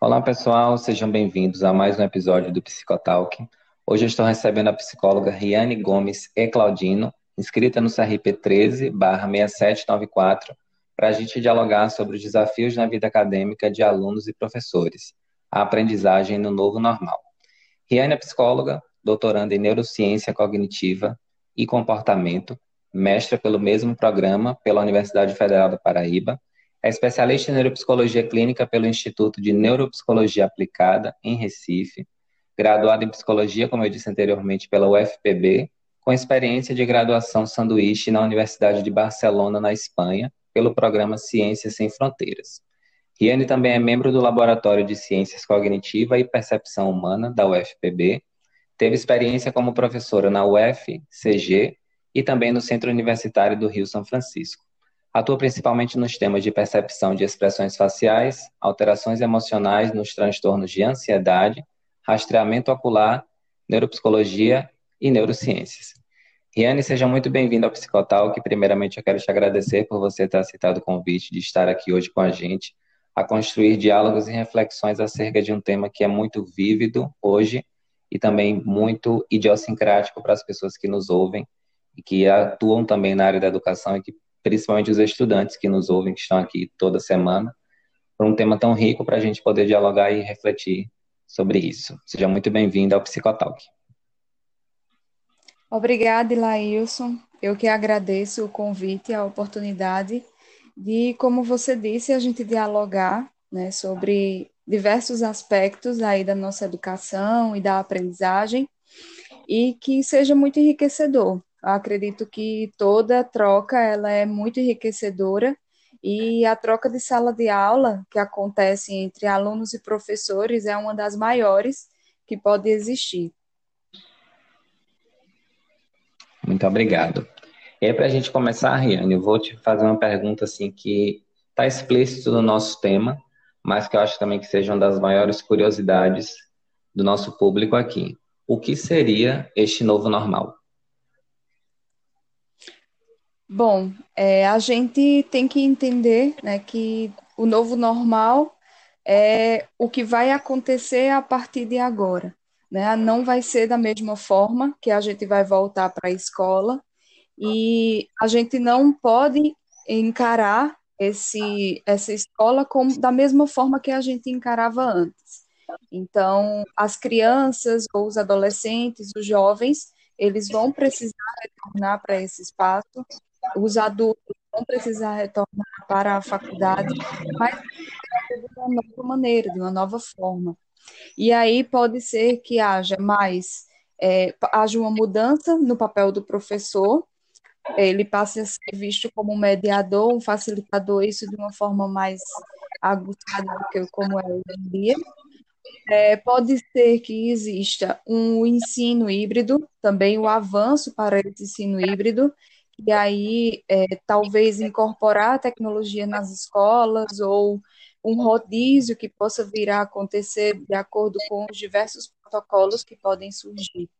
Olá, pessoal, sejam bem-vindos a mais um episódio do Psicotalk. Hoje eu estou recebendo a psicóloga Riane Gomes e Claudino, inscrita no CRP 13/6794, para a gente dialogar sobre os desafios na vida acadêmica de alunos e professores, a aprendizagem no novo normal. Riane é psicóloga, doutoranda em neurociência cognitiva e comportamento, mestra pelo mesmo programa pela Universidade Federal da Paraíba é especialista em neuropsicologia clínica pelo Instituto de Neuropsicologia Aplicada, em Recife. Graduada em psicologia, como eu disse anteriormente, pela UFPB, com experiência de graduação sanduíche na Universidade de Barcelona, na Espanha, pelo programa Ciências Sem Fronteiras. Riane também é membro do Laboratório de Ciências Cognitiva e Percepção Humana, da UFPB. Teve experiência como professora na UFCG e também no Centro Universitário do Rio São Francisco. Atua principalmente nos temas de percepção de expressões faciais, alterações emocionais nos transtornos de ansiedade, rastreamento ocular, neuropsicologia e neurociências. Riane, seja muito bem-vinda ao Psicotal, que primeiramente eu quero te agradecer por você ter aceitado o convite de estar aqui hoje com a gente, a construir diálogos e reflexões acerca de um tema que é muito vívido hoje e também muito idiosincrático para as pessoas que nos ouvem e que atuam também na área da educação e que principalmente os estudantes que nos ouvem, que estão aqui toda semana, por um tema tão rico para a gente poder dialogar e refletir sobre isso. Seja muito bem-vindo ao Psicotalk. Obrigada, Ilailson. Eu que agradeço o convite e a oportunidade de, como você disse, a gente dialogar né, sobre diversos aspectos aí da nossa educação e da aprendizagem e que seja muito enriquecedor eu acredito que toda troca ela é muito enriquecedora e a troca de sala de aula que acontece entre alunos e professores é uma das maiores que pode existir. Muito obrigado. E para a gente começar, Riane, eu vou te fazer uma pergunta assim que está explícito no nosso tema, mas que eu acho também que seja uma das maiores curiosidades do nosso público aqui. O que seria este novo normal? Bom, é, a gente tem que entender né, que o novo normal é o que vai acontecer a partir de agora. Né? Não vai ser da mesma forma que a gente vai voltar para a escola e a gente não pode encarar esse, essa escola como da mesma forma que a gente encarava antes. Então, as crianças ou os adolescentes, os jovens, eles vão precisar retornar para esse espaço os adultos vão precisar retornar para a faculdade, mas de uma nova maneira, de uma nova forma. E aí pode ser que haja mais, é, haja uma mudança no papel do professor, ele passe a ser visto como um mediador, um facilitador, isso de uma forma mais aguçada do que como é hoje em dia. É, pode ser que exista um ensino híbrido, também o avanço para esse ensino híbrido, e aí é, talvez incorporar a tecnologia nas escolas ou um rodízio que possa vir a acontecer de acordo com os diversos protocolos que podem surgir.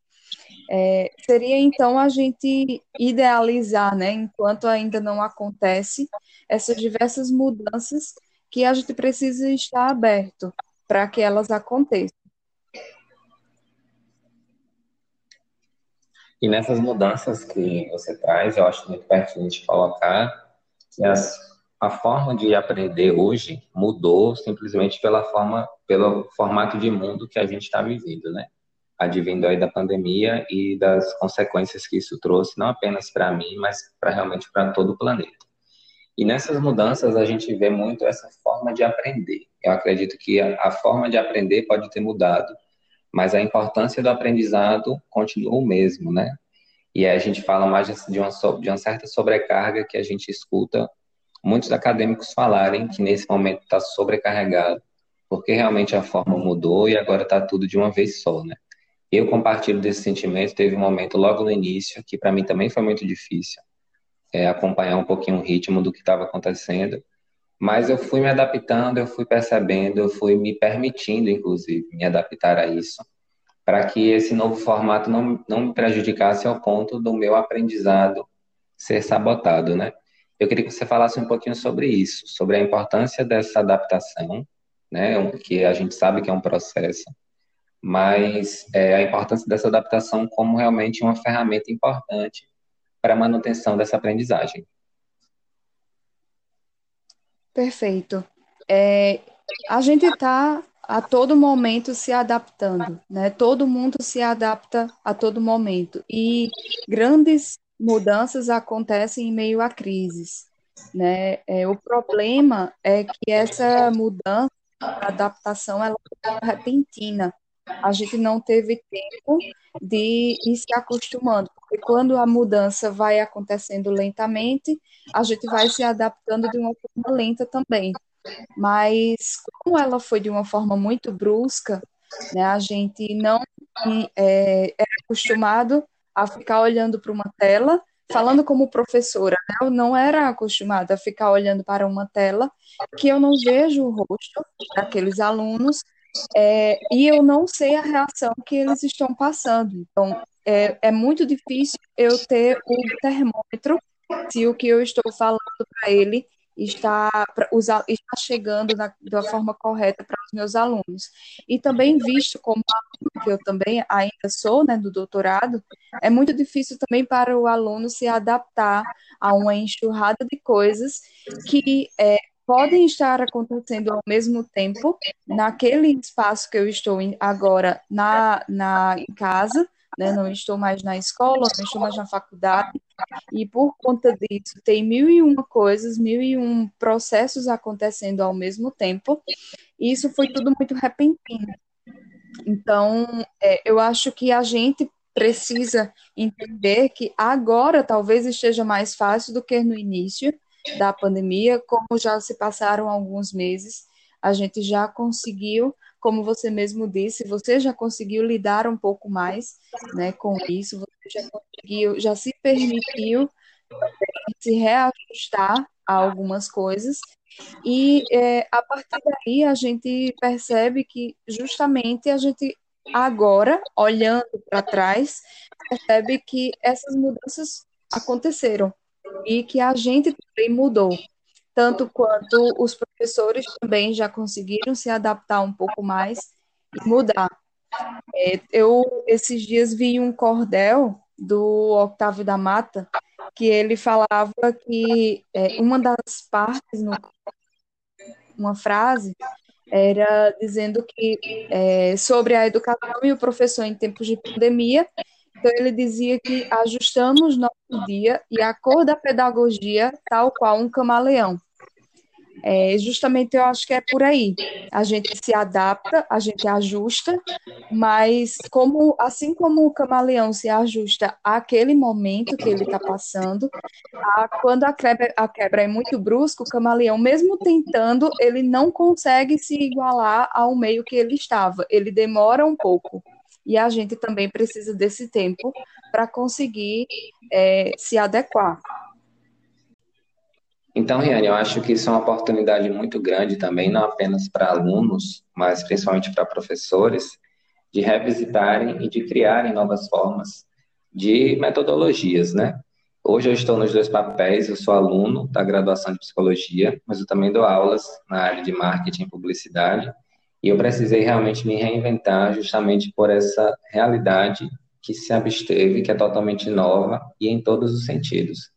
É, seria então a gente idealizar, né, enquanto ainda não acontece, essas diversas mudanças que a gente precisa estar aberto para que elas aconteçam. E nessas mudanças que você traz, eu acho muito pertinente colocar que as, a forma de aprender hoje mudou simplesmente pela forma, pelo formato de mundo que a gente está vivendo, né? Advindo aí da pandemia e das consequências que isso trouxe, não apenas para mim, mas para realmente para todo o planeta. E nessas mudanças a gente vê muito essa forma de aprender. Eu acredito que a, a forma de aprender pode ter mudado, mas a importância do aprendizado continua o mesmo, né? E aí a gente fala mais de uma, de uma certa sobrecarga que a gente escuta muitos acadêmicos falarem que nesse momento está sobrecarregado, porque realmente a forma mudou e agora está tudo de uma vez só, né? Eu compartilho desse sentimento. Teve um momento logo no início que para mim também foi muito difícil é, acompanhar um pouquinho o ritmo do que estava acontecendo, mas eu fui me adaptando, eu fui percebendo, eu fui me permitindo, inclusive, me adaptar a isso, para que esse novo formato não, não me prejudicasse ao ponto do meu aprendizado ser sabotado, né? Eu queria que você falasse um pouquinho sobre isso, sobre a importância dessa adaptação né, que a gente sabe que é um processo, mas é, a importância dessa adaptação como realmente uma ferramenta importante para a manutenção dessa aprendizagem. Perfeito. É, a gente está a todo momento se adaptando, né? Todo mundo se adapta a todo momento e grandes mudanças acontecem em meio a crises, né? É, o problema é que essa mudança, adaptação, ela é repentina. A gente não teve tempo de ir se acostumando, porque quando a mudança vai acontecendo lentamente, a gente vai se adaptando de uma forma lenta também. Mas como ela foi de uma forma muito brusca, né, a gente não é, é acostumado a ficar olhando para uma tela, falando como professora, né, eu não era acostumada a ficar olhando para uma tela que eu não vejo o rosto daqueles alunos é, e eu não sei a reação que eles estão passando. Então, é, é muito difícil eu ter o termômetro se o que eu estou falando para ele está, está chegando na, da forma correta para os meus alunos. E também visto como aluno, que eu também ainda sou, né, do doutorado, é muito difícil também para o aluno se adaptar a uma enxurrada de coisas que é, podem estar acontecendo ao mesmo tempo naquele espaço que eu estou agora na, na em casa, né? não estou mais na escola, não estou mais na faculdade, e por conta disso tem mil e uma coisas, mil e um processos acontecendo ao mesmo tempo, e isso foi tudo muito repentino. Então, é, eu acho que a gente precisa entender que agora talvez esteja mais fácil do que no início da pandemia, como já se passaram alguns meses, a gente já conseguiu como você mesmo disse, você já conseguiu lidar um pouco mais né, com isso, você já conseguiu, já se permitiu se reajustar a algumas coisas, e é, a partir daí a gente percebe que justamente a gente agora, olhando para trás, percebe que essas mudanças aconteceram e que a gente também mudou tanto quanto os professores também já conseguiram se adaptar um pouco mais e mudar. É, eu, esses dias, vi um cordel do Octávio da Mata, que ele falava que é, uma das partes, no, uma frase, era dizendo que é, sobre a educação e o professor em tempos de pandemia, então ele dizia que ajustamos nosso dia e a cor da pedagogia tal qual um camaleão. É, justamente eu acho que é por aí. A gente se adapta, a gente ajusta, mas como assim como o camaleão se ajusta àquele momento que ele está passando, a, quando a quebra, a quebra é muito brusca, o camaleão, mesmo tentando, ele não consegue se igualar ao meio que ele estava. Ele demora um pouco. E a gente também precisa desse tempo para conseguir é, se adequar. Então, Riane, eu acho que isso é uma oportunidade muito grande também, não apenas para alunos, mas principalmente para professores, de revisitarem e de criarem novas formas de metodologias, né? Hoje eu estou nos dois papéis, eu sou aluno da graduação de psicologia, mas eu também dou aulas na área de marketing e publicidade, e eu precisei realmente me reinventar justamente por essa realidade que se absteve, que é totalmente nova e em todos os sentidos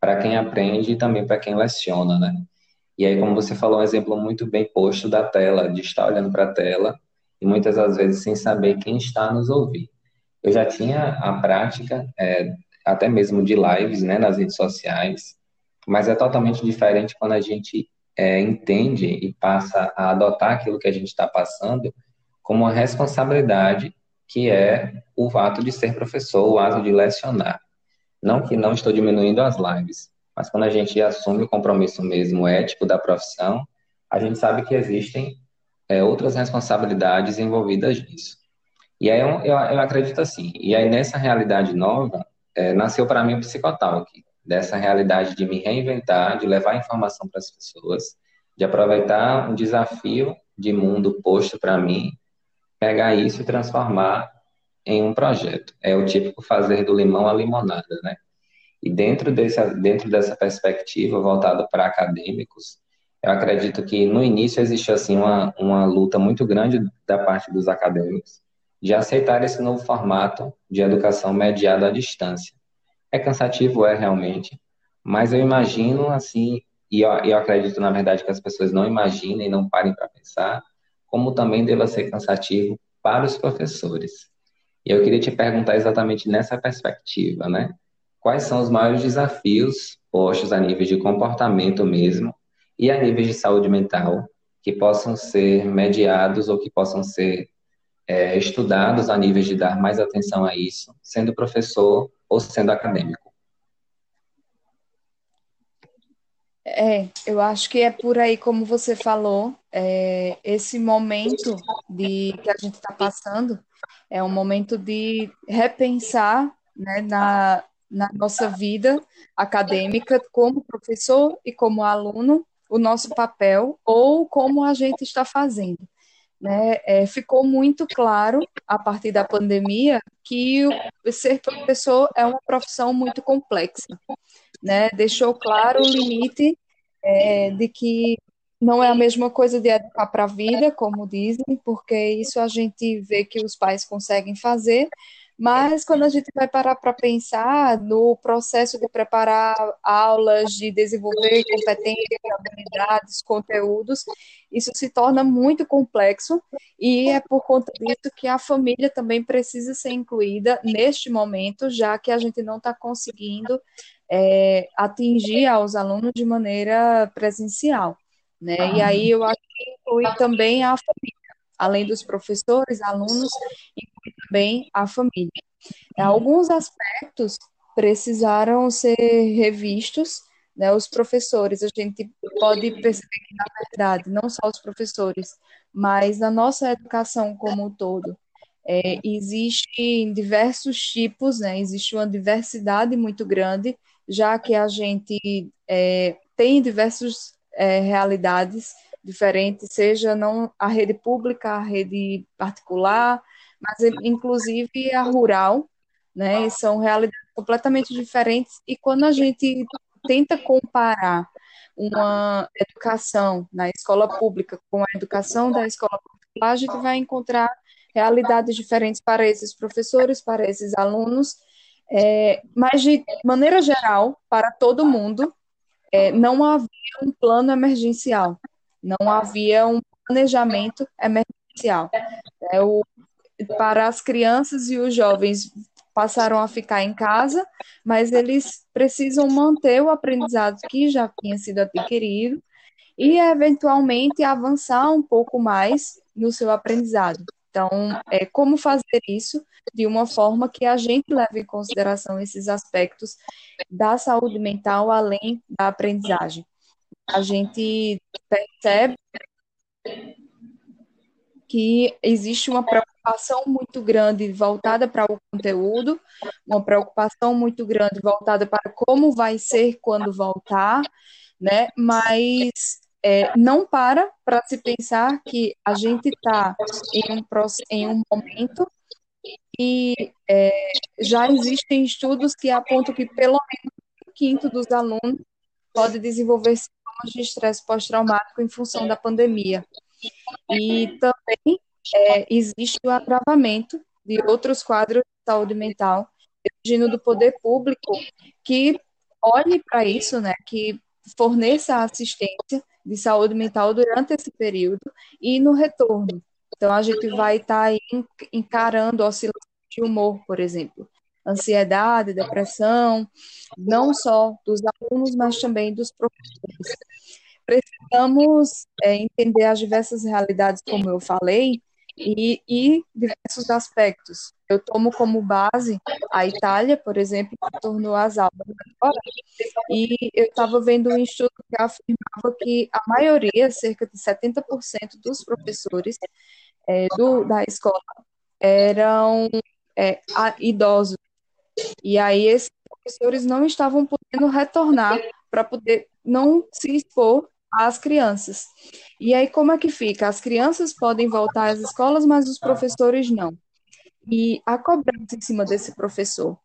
para quem aprende e também para quem leciona, né? E aí, como você falou, um exemplo muito bem posto da tela, de estar olhando para a tela e muitas das vezes sem saber quem está nos ouvir. Eu já tinha a prática, é, até mesmo de lives, né, nas redes sociais, mas é totalmente diferente quando a gente é, entende e passa a adotar aquilo que a gente está passando como uma responsabilidade que é o ato de ser professor, o ato de lecionar. Não que não estou diminuindo as lives, mas quando a gente assume o compromisso mesmo ético da profissão, a gente sabe que existem é, outras responsabilidades envolvidas nisso. E aí eu, eu, eu, acredito assim, e aí nessa realidade nova, é, nasceu para mim o Psicotalk, dessa realidade de me reinventar, de levar informação para as pessoas, de aproveitar um desafio de mundo posto para mim, pegar isso e transformar em um projeto. É o típico fazer do limão a limonada, né? E dentro, desse, dentro dessa perspectiva voltada para acadêmicos, Eu acredito que no início existe assim uma, uma luta muito grande da parte dos acadêmicos de aceitar esse novo formato de educação mediada à distância. É cansativo, é realmente, mas eu imagino assim, e eu, eu acredito na verdade que as pessoas não imaginem, não parem para pensar, como também deva ser cansativo para os professores. E eu queria te perguntar exatamente nessa perspectiva, né? Quais são os maiores desafios postos a nível de comportamento mesmo e a nível de saúde mental que possam ser mediados ou que possam ser é, estudados a nível de dar mais atenção a isso, sendo professor ou sendo acadêmico? É, eu acho que é por aí como você falou, é, esse momento de que a gente está passando é um momento de repensar né, na, na nossa vida acadêmica como professor e como aluno o nosso papel ou como a gente está fazendo. Né? É, ficou muito claro a partir da pandemia que ser professor é uma profissão muito complexa. Né? Deixou claro o limite é, de que não é a mesma coisa de educar para a vida, como dizem, porque isso a gente vê que os pais conseguem fazer, mas quando a gente vai parar para pensar no processo de preparar aulas, de desenvolver competências, habilidades, conteúdos, isso se torna muito complexo e é por conta disso que a família também precisa ser incluída neste momento, já que a gente não está conseguindo é, atingir aos alunos de maneira presencial. Né? E aí eu acho que inclui também a família além dos professores, alunos e também a família. Alguns aspectos precisaram ser revistos, né, os professores, a gente pode perceber que, na verdade, não só os professores, mas na nossa educação como um todo, é, existem diversos tipos, né, existe uma diversidade muito grande, já que a gente é, tem diversas é, realidades diferentes, seja não a rede pública, a rede particular, mas inclusive a rural, né? São realidades completamente diferentes e quando a gente tenta comparar uma educação na escola pública com a educação da escola particular, a gente vai encontrar realidades diferentes para esses professores, para esses alunos, é, mas de maneira geral, para todo mundo, é, não havia um plano emergencial não havia um planejamento emergencial. É, o, para as crianças e os jovens passaram a ficar em casa, mas eles precisam manter o aprendizado que já tinha sido adquirido e, eventualmente, avançar um pouco mais no seu aprendizado. Então, é, como fazer isso de uma forma que a gente leve em consideração esses aspectos da saúde mental além da aprendizagem? a gente percebe que existe uma preocupação muito grande voltada para o conteúdo, uma preocupação muito grande voltada para como vai ser quando voltar, né? Mas é, não para para se pensar que a gente está em um, em um momento e é, já existem estudos que apontam que pelo menos um quinto dos alunos pode desenvolver de estresse pós-traumático em função da pandemia. E também é, existe o agravamento de outros quadros de saúde mental, exigindo do poder público que olhe para isso, né, que forneça assistência de saúde mental durante esse período e no retorno. Então, a gente vai estar tá encarando oscilações de humor, por exemplo, ansiedade, depressão, não só dos alunos, mas também dos professores. Precisamos é, entender as diversas realidades, como eu falei, e, e, diversos aspectos. Eu tomo como base a Itália, por exemplo, que tornou as aulas agora, e eu estava vendo um estudo que afirmava que a maioria, cerca de 70% dos professores é, do, da escola, eram é, idosos e aí esses professores não estavam podendo retornar para poder não se expor às crianças. E aí como é que fica? As crianças podem voltar às escolas, mas os professores não. E a cobrança em cima desse professor,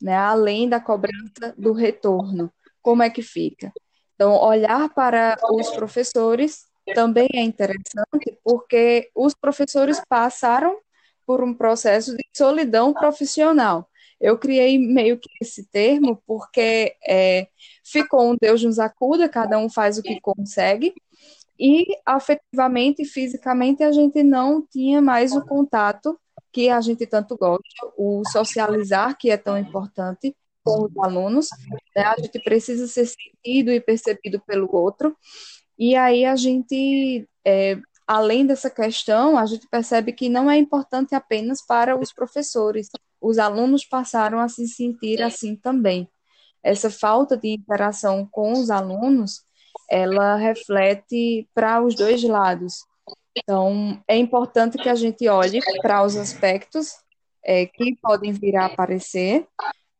né, além da cobrança do retorno, como é que fica? Então, olhar para os professores também é interessante, porque os professores passaram por um processo de solidão profissional. Eu criei meio que esse termo porque é, ficou um Deus nos acuda, cada um faz o que consegue, e afetivamente e fisicamente a gente não tinha mais o contato que a gente tanto gosta, o socializar, que é tão importante com os alunos, né? a gente precisa ser sentido e percebido pelo outro, e aí a gente, é, além dessa questão, a gente percebe que não é importante apenas para os professores, os alunos passaram a se sentir assim também. Essa falta de interação com os alunos, ela reflete para os dois lados. Então, é importante que a gente olhe para os aspectos é, que podem vir a aparecer,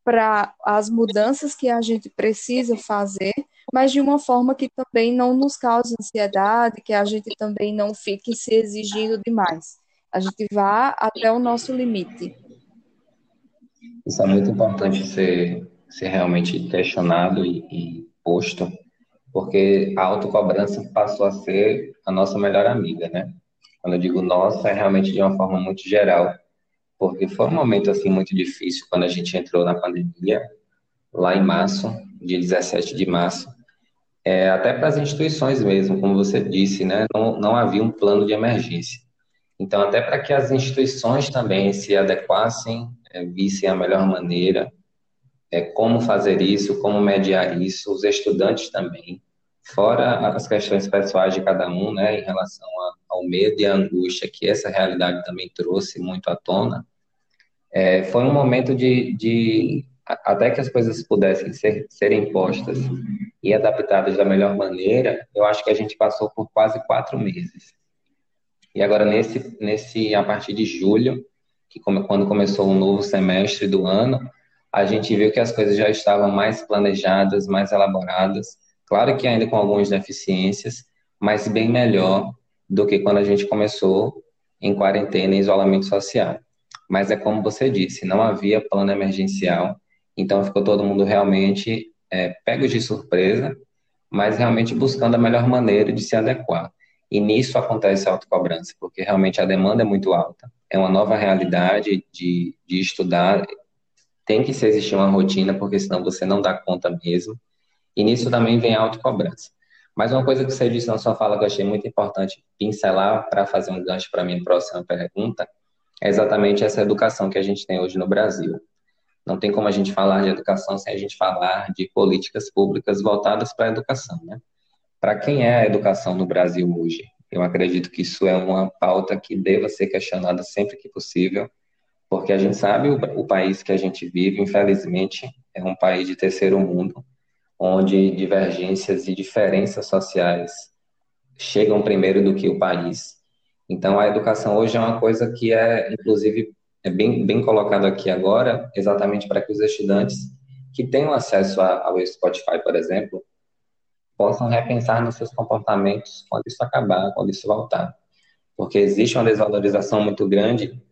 para as mudanças que a gente precisa fazer, mas de uma forma que também não nos cause ansiedade, que a gente também não fique se exigindo demais. A gente vá até o nosso limite. Isso é muito importante ser, ser realmente questionado e, e posto, porque a autocobrança passou a ser a nossa melhor amiga, né? Quando eu digo nossa, é realmente de uma forma muito geral, porque foi um momento assim muito difícil quando a gente entrou na pandemia, lá em março, dia 17 de março, é, até para as instituições mesmo, como você disse, né? Não, não havia um plano de emergência. Então, até para que as instituições também se adequassem, é, vissem a melhor maneira, é, como fazer isso, como mediar isso, os estudantes também, fora as questões pessoais de cada um, né, em relação a, ao medo e à angústia que essa realidade também trouxe muito à tona, é, foi um momento de, de, até que as coisas pudessem ser, serem postas e adaptadas da melhor maneira, eu acho que a gente passou por quase quatro meses. E agora, nesse, nesse a partir de julho, que quando começou o novo semestre do ano, a gente viu que as coisas já estavam mais planejadas, mais elaboradas, claro que ainda com algumas deficiências, mas bem melhor do que quando a gente começou em quarentena e isolamento social. Mas é como você disse, não havia plano emergencial, então ficou todo mundo realmente é, pego de surpresa, mas realmente buscando a melhor maneira de se adequar. E nisso acontece a autocobrança, porque realmente a demanda é muito alta, é uma nova realidade de, de estudar, tem que existir uma rotina, porque senão você não dá conta mesmo. E nisso também vem a autocobrança. Mas uma coisa que você disse na sua fala que eu achei muito importante pincelar para fazer um gancho para a minha próxima pergunta é exatamente essa educação que a gente tem hoje no Brasil. Não tem como a gente falar de educação sem a gente falar de políticas públicas voltadas para a educação, né? Para quem é a educação no Brasil hoje? Eu acredito que isso é uma pauta que deva ser questionada sempre que possível, porque a gente sabe o, o país que a gente vive, infelizmente, é um país de terceiro mundo, onde divergências e diferenças sociais chegam primeiro do que o país. Então, a educação hoje é uma coisa que é, inclusive, é bem, bem colocado aqui agora, exatamente para que os estudantes que tenham acesso ao Spotify, por exemplo, possam repensar nos seus comportamentos quando isso acabar, quando isso voltar. Porque existe uma desvalorização muito grande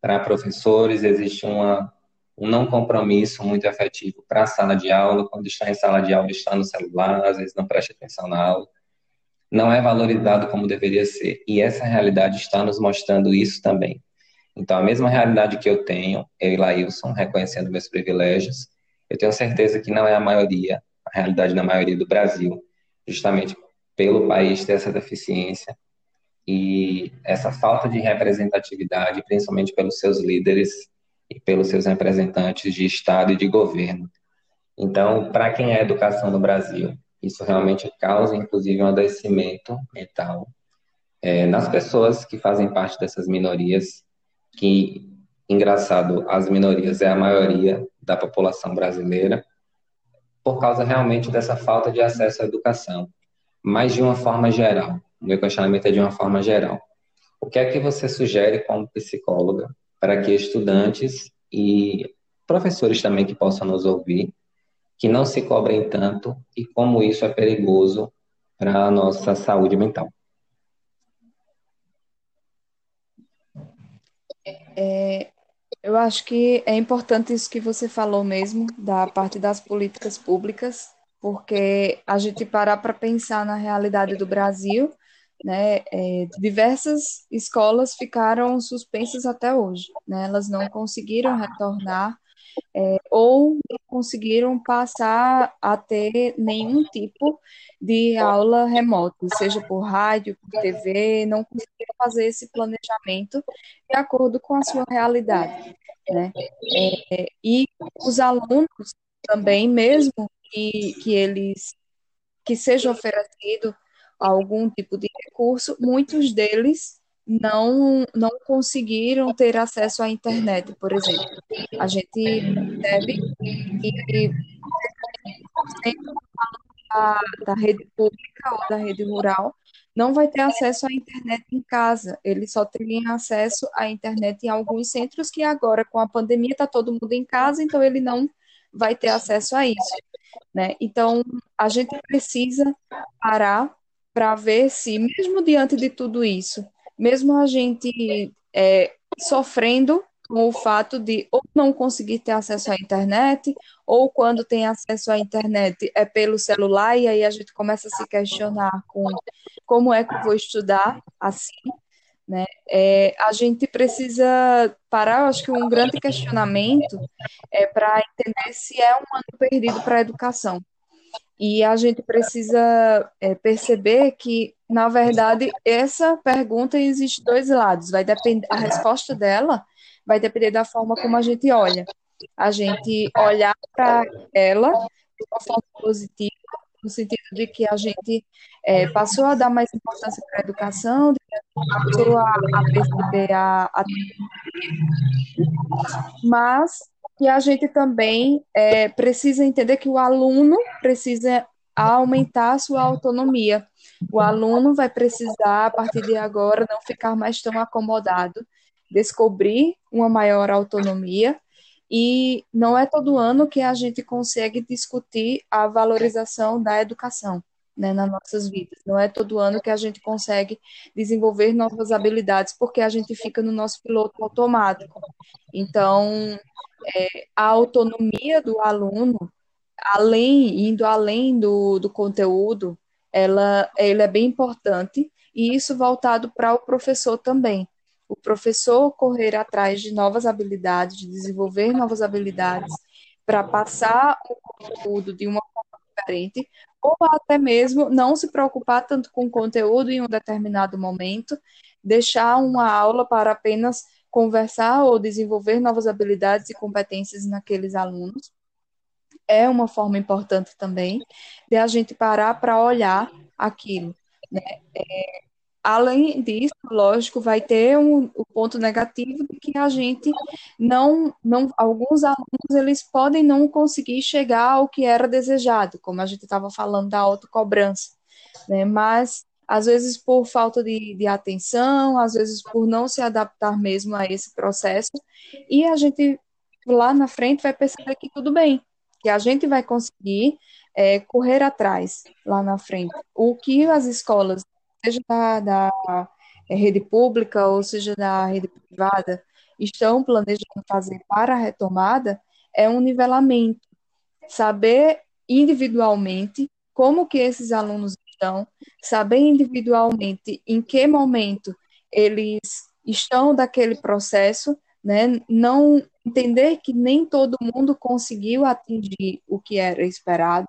para professores, existe uma, um não compromisso muito efetivo para a sala de aula, quando está em sala de aula está no celular, às vezes não presta atenção na aula, não é valorizado como deveria ser. E essa realidade está nos mostrando isso também. Então, a mesma realidade que eu tenho, eu e Laílson, reconhecendo meus privilégios, eu tenho certeza que não é a maioria, a realidade da maioria do Brasil justamente pelo país ter essa deficiência e essa falta de representatividade, principalmente pelos seus líderes e pelos seus representantes de Estado e de governo. Então, para quem é educação no Brasil, isso realmente causa, inclusive, um adoecimento mental é, nas pessoas que fazem parte dessas minorias, que, engraçado, as minorias é a maioria da população brasileira, por causa realmente dessa falta de acesso à educação, mas de uma forma geral. O meu questionamento é de uma forma geral. O que é que você sugere como psicóloga para que estudantes e professores também que possam nos ouvir, que não se cobrem tanto e como isso é perigoso para a nossa saúde mental? É, eu acho que é importante isso que você falou mesmo, da parte das políticas públicas, porque a gente parar para pensar na realidade do Brasil, né, é, diversas escolas ficaram suspensas até hoje, né, elas não conseguiram retornar é, ou não conseguiram passar a ter nenhum tipo de aula remota, seja por rádio, por TV, não conseguiram fazer esse planejamento de acordo com a sua realidade, né? É, e os alunos também, mesmo que, que eles que seja oferecido algum tipo de recurso, muitos deles não, não conseguiram ter acesso à internet, por exemplo. A gente percebe que da, da rede pública ou da rede rural não vai ter acesso à internet em casa, eles só teriam acesso à internet em alguns centros que agora, com a pandemia, está todo mundo em casa, então ele não vai ter acesso a isso. Né? Então, a gente precisa parar para ver se, mesmo diante de tudo isso, mesmo a gente é, sofrendo com o fato de ou não conseguir ter acesso à internet, ou quando tem acesso à internet é pelo celular, e aí a gente começa a se questionar com como é que eu vou estudar assim, né? É, a gente precisa parar, eu acho que um grande questionamento é para entender se é um ano perdido para a educação. E a gente precisa é, perceber que, na verdade, essa pergunta existe dois lados. Vai depender, a resposta dela vai depender da forma como a gente olha. A gente olhar para ela de uma forma positiva, no sentido de que a gente é, passou a dar mais importância para a educação, passou a, a perceber a, a mas e a gente também é, precisa entender que o aluno precisa aumentar a sua autonomia. O aluno vai precisar, a partir de agora, não ficar mais tão acomodado, descobrir uma maior autonomia. E não é todo ano que a gente consegue discutir a valorização da educação né, nas nossas vidas. Não é todo ano que a gente consegue desenvolver novas habilidades, porque a gente fica no nosso piloto automático. Então, é, a autonomia do aluno, além indo além do, do conteúdo, ela, ela é bem importante e isso voltado para o professor também. O professor correr atrás de novas habilidades, de desenvolver novas habilidades para passar o conteúdo de uma forma diferente, ou até mesmo não se preocupar tanto com o conteúdo em um determinado momento, deixar uma aula para apenas conversar ou desenvolver novas habilidades e competências naqueles alunos. É uma forma importante também de a gente parar para olhar aquilo. Né? É, além disso, lógico, vai ter um, o ponto negativo de que a gente não, não, alguns alunos eles podem não conseguir chegar ao que era desejado, como a gente estava falando da autocobrança, né? Mas às vezes por falta de, de atenção, às vezes por não se adaptar mesmo a esse processo, e a gente lá na frente vai perceber que tudo bem, que a gente vai conseguir é, correr atrás lá na frente. O que as escolas, seja da, da é, rede pública ou seja da rede privada, estão planejando fazer para a retomada é um nivelamento, saber individualmente como que esses alunos estão, saber individualmente em que momento eles estão daquele processo, né? Não entender que nem todo mundo conseguiu atingir o que era esperado,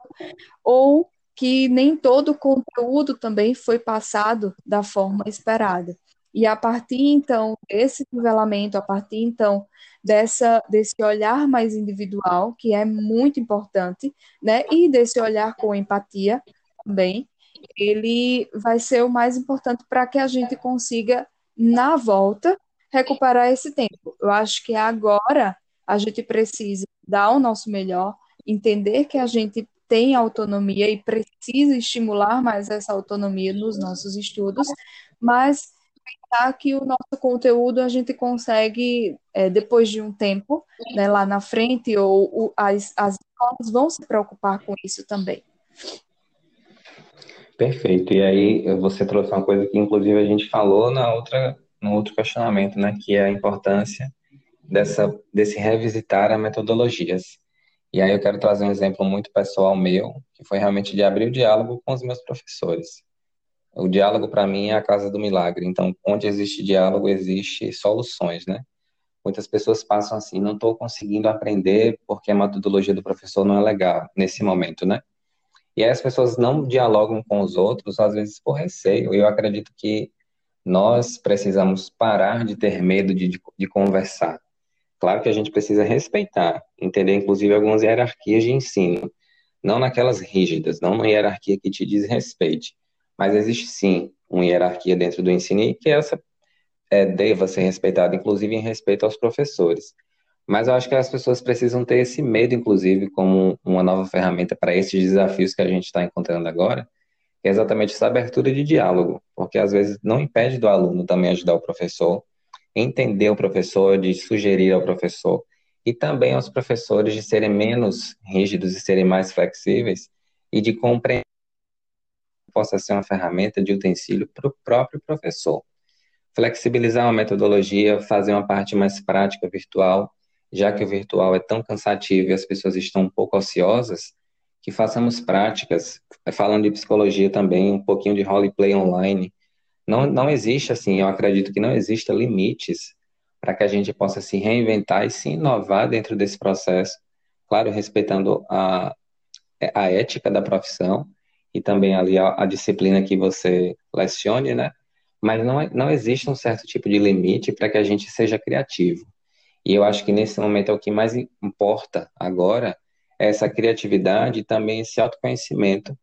ou que nem todo o conteúdo também foi passado da forma esperada. E a partir então desse nivelamento, a partir então dessa desse olhar mais individual, que é muito importante, né? E desse olhar com empatia também, ele vai ser o mais importante para que a gente consiga, na volta, recuperar esse tempo. Eu acho que agora a gente precisa dar o nosso melhor, entender que a gente tem autonomia e precisa estimular mais essa autonomia nos nossos estudos, mas pensar que o nosso conteúdo a gente consegue, é, depois de um tempo, né, lá na frente, ou, as, as escolas vão se preocupar com isso também. Perfeito. E aí você trouxe uma coisa que inclusive a gente falou na outra, no outro questionamento, né, que é a importância dessa desse revisitar as metodologias. E aí eu quero trazer um exemplo muito pessoal meu, que foi realmente de abrir o diálogo com os meus professores. O diálogo, para mim, é a casa do milagre. Então, onde existe diálogo, existe soluções, né? Muitas pessoas passam assim, não estou conseguindo aprender porque a metodologia do professor não é legal nesse momento, né? E aí as pessoas não dialogam com os outros, às vezes por receio. Eu acredito que nós precisamos parar de ter medo de, de, de conversar. Claro que a gente precisa respeitar, entender inclusive algumas hierarquias de ensino, não naquelas rígidas, não uma hierarquia que te desrespeite, mas existe sim uma hierarquia dentro do ensino e que essa é, deva ser respeitada, inclusive em respeito aos professores. Mas eu acho que as pessoas precisam ter esse medo, inclusive, como uma nova ferramenta para esses desafios que a gente está encontrando agora, que é exatamente essa abertura de diálogo, porque às vezes não impede do aluno também ajudar o professor, entender o professor, de sugerir ao professor, e também aos professores de serem menos rígidos e serem mais flexíveis e de compreender que possa ser uma ferramenta de utensílio para o próprio professor. Flexibilizar uma metodologia, fazer uma parte mais prática virtual, já que o virtual é tão cansativo e as pessoas estão um pouco ociosas, que façamos práticas, falando de psicologia também, um pouquinho de roleplay online, não, não existe, assim, eu acredito que não exista limites para que a gente possa se reinventar e se inovar dentro desse processo, claro, respeitando a, a ética da profissão e também ali a, a disciplina que você lecione, né? Mas não, é, não existe um certo tipo de limite para que a gente seja criativo. E eu acho que nesse momento é o que mais importa agora, é essa criatividade e também esse autoconhecimento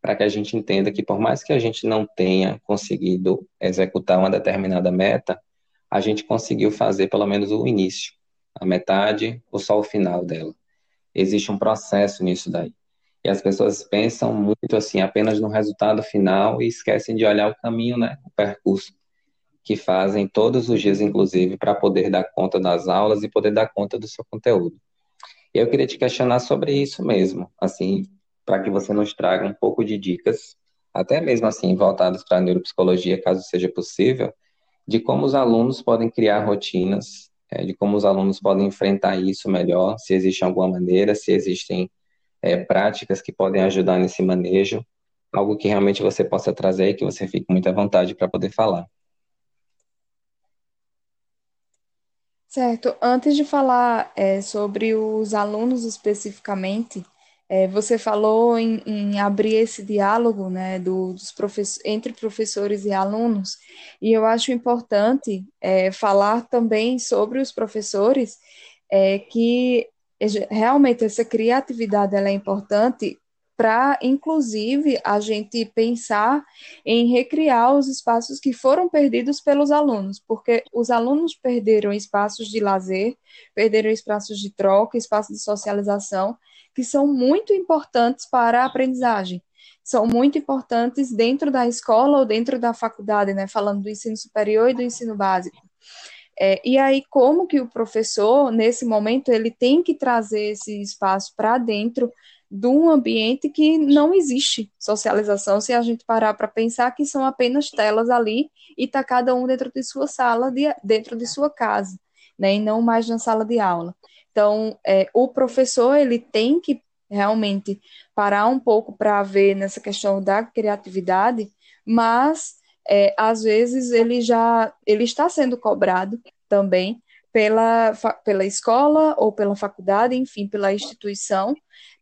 para que a gente entenda que por mais que a gente não tenha conseguido executar uma determinada meta, a gente conseguiu fazer pelo menos o início, a metade ou só o final dela. Existe um processo nisso daí. E as pessoas pensam muito assim apenas no resultado final e esquecem de olhar o caminho, né, o percurso que fazem todos os dias, inclusive, para poder dar conta das aulas e poder dar conta do seu conteúdo. E eu queria te questionar sobre isso mesmo, assim, para que você nos traga um pouco de dicas, até mesmo assim voltadas para a neuropsicologia, caso seja possível, de como os alunos podem criar rotinas, é, de como os alunos podem enfrentar isso melhor, se existe alguma maneira, se existem é, práticas que podem ajudar nesse manejo, algo que realmente você possa trazer e que você fique muito à vontade para poder falar. Certo. Antes de falar é, sobre os alunos especificamente, é, você falou em, em, abrir esse diálogo né, do, dos entre professores e alunos, e eu acho importante é, falar também sobre os professores, é, que realmente essa criatividade ela é importante para, inclusive, a gente pensar em recriar os espaços que foram perdidos pelos alunos, porque os alunos perderam espaços de lazer, perderam espaços de troca, espaços de socialização, que são muito importantes para a aprendizagem. São muito importantes dentro da escola ou dentro da faculdade, né? Falando do ensino superior e do ensino básico. É, e aí, como que o professor, nesse momento, ele tem que trazer esse espaço para dentro de um ambiente que não existe socialização, se a gente parar para pensar que são apenas telas ali e está cada um dentro de sua sala, de, dentro de sua casa, né, e não mais na sala de aula. Então, é, o professor ele tem que realmente parar um pouco para ver nessa questão da criatividade, mas é, às vezes ele já ele está sendo cobrado também pela, pela escola ou pela faculdade, enfim, pela instituição,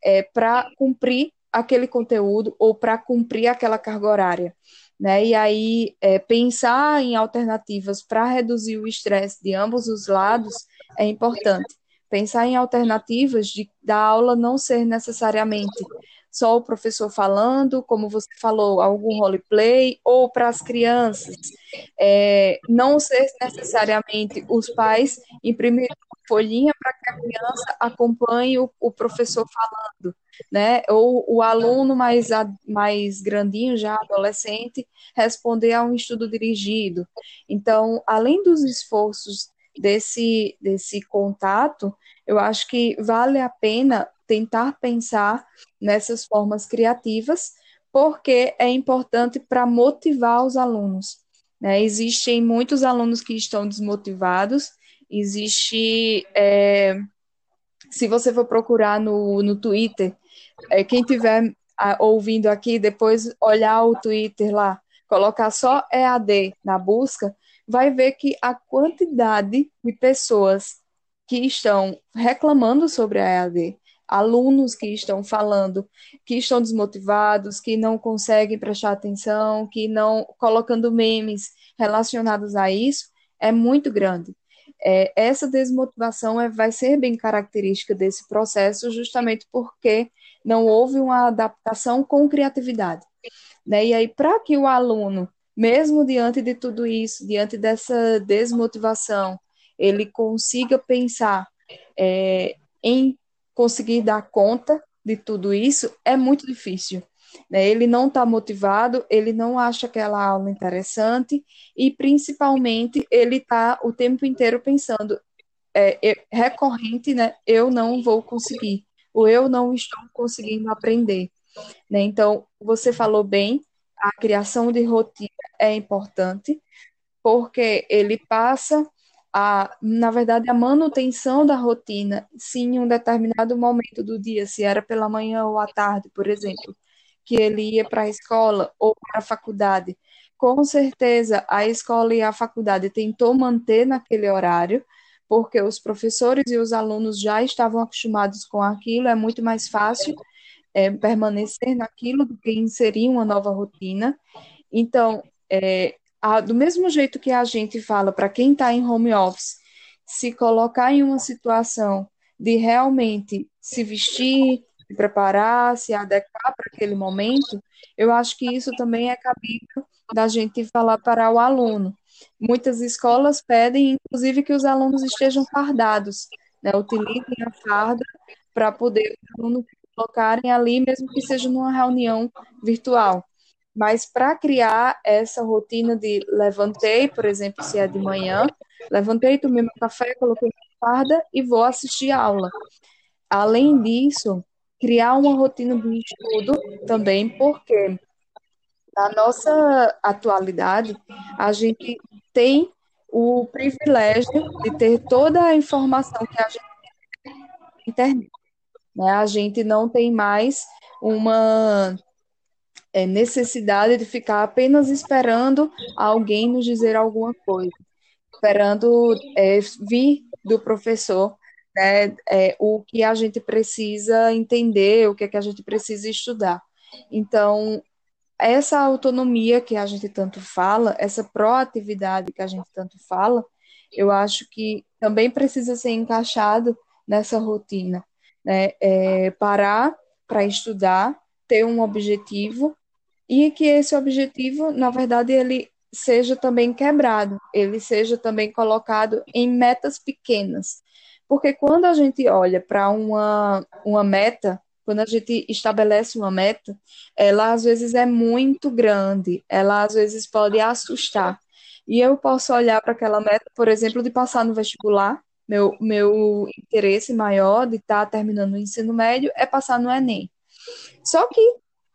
é, para cumprir aquele conteúdo ou para cumprir aquela carga horária. Né? E aí, é, pensar em alternativas para reduzir o estresse de ambos os lados é importante. Pensar em alternativas de da aula não ser necessariamente só o professor falando, como você falou, algum roleplay, ou para as crianças, é, não ser necessariamente os pais imprimir folhinha para que a criança acompanhe o, o, professor falando, né? Ou o aluno mais, mais grandinho, já adolescente, responder a um estudo dirigido. Então, além dos esforços desse, desse contato, eu acho que vale a pena tentar pensar nessas formas criativas, porque é importante para motivar os alunos. Né? Existem muitos alunos que estão desmotivados, existe é, Se você for procurar no, no Twitter, é, quem tiver ouvindo aqui, depois olhar o Twitter lá, colocar só EAD na busca, vai ver que a quantidade de pessoas que estão reclamando sobre a EAD, alunos que estão falando que estão desmotivados, que não conseguem prestar atenção, que não colocando memes relacionados a isso, é muito grande. É, essa desmotivação é, vai ser bem característica desse processo, justamente porque não houve uma adaptação com criatividade. Né? E aí, para que o aluno, mesmo diante de tudo isso, diante dessa desmotivação, ele consiga pensar é, em conseguir dar conta de tudo isso, é muito difícil. Né? Ele não está motivado, ele não acha aquela aula interessante e, principalmente, ele está o tempo inteiro pensando, é, é, recorrente, né? Eu não vou conseguir, ou eu não estou conseguindo aprender. Né? Então, você falou bem, a criação de rotina é importante, porque ele passa a, na verdade, a manutenção da rotina, se em um determinado momento do dia, se era pela manhã ou à tarde, por exemplo, que ele ia para a escola ou para a faculdade, com certeza a escola e a faculdade tentou manter naquele horário, porque os professores e os alunos já estavam acostumados com aquilo, é muito mais fácil é, permanecer naquilo do que inserir uma nova rotina. Então, é, a, do mesmo jeito que a gente fala para quem está em home office, se colocar em uma situação de realmente se vestir, se preparar, se adequar para aquele momento, eu acho que isso também é cabível da gente falar para o aluno. Muitas escolas pedem, inclusive, que os alunos estejam fardados, né? utilizem a farda para poder os alunos colocarem ali, mesmo que seja numa reunião virtual. Mas para criar essa rotina de levantei, por exemplo, se é de manhã, levantei, tomei meu café, coloquei minha farda e vou assistir a aula. Além disso, criar uma rotina de estudo também, porque na nossa atualidade, a gente tem o privilégio de ter toda a informação que a gente tem na internet. Né? A gente não tem mais uma é, necessidade de ficar apenas esperando alguém nos dizer alguma coisa, esperando é, vir do professor né, é, o que a gente precisa entender, o que, é que a gente precisa estudar. Então, essa autonomia que a gente tanto fala, essa proatividade que a gente tanto fala, eu acho que também precisa ser encaixado nessa rotina. Né? É, parar para estudar, ter um objetivo e que esse objetivo, na verdade, ele seja também quebrado, ele seja também colocado em metas pequenas. Porque quando a gente olha para uma, uma meta, quando a gente estabelece uma meta, ela às vezes é muito grande, ela às vezes pode assustar. E eu posso olhar para aquela meta, por exemplo, de passar no vestibular. Meu, meu interesse maior de estar tá terminando o ensino médio é passar no Enem. Só que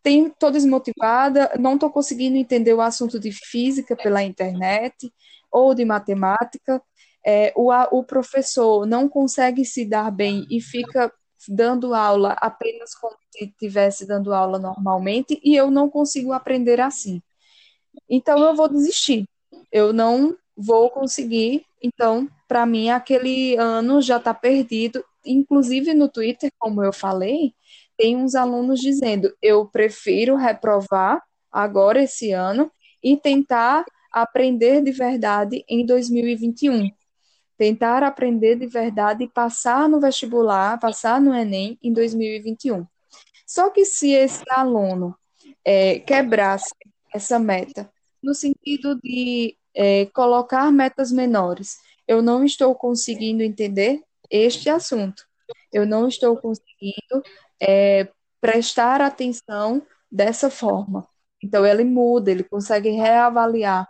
estou desmotivada, não estou conseguindo entender o assunto de física pela internet ou de matemática. É, o, o professor não consegue se dar bem e fica dando aula apenas como se estivesse dando aula normalmente e eu não consigo aprender assim. Então eu vou desistir. Eu não vou conseguir. Então, para mim, aquele ano já está perdido. Inclusive no Twitter, como eu falei, tem uns alunos dizendo: eu prefiro reprovar agora esse ano e tentar aprender de verdade em 2021. Tentar aprender de verdade e passar no vestibular, passar no Enem em 2021. Só que se esse aluno é, quebrasse essa meta, no sentido de é, colocar metas menores, eu não estou conseguindo entender este assunto. Eu não estou conseguindo é, prestar atenção dessa forma. Então, ele muda, ele consegue reavaliar.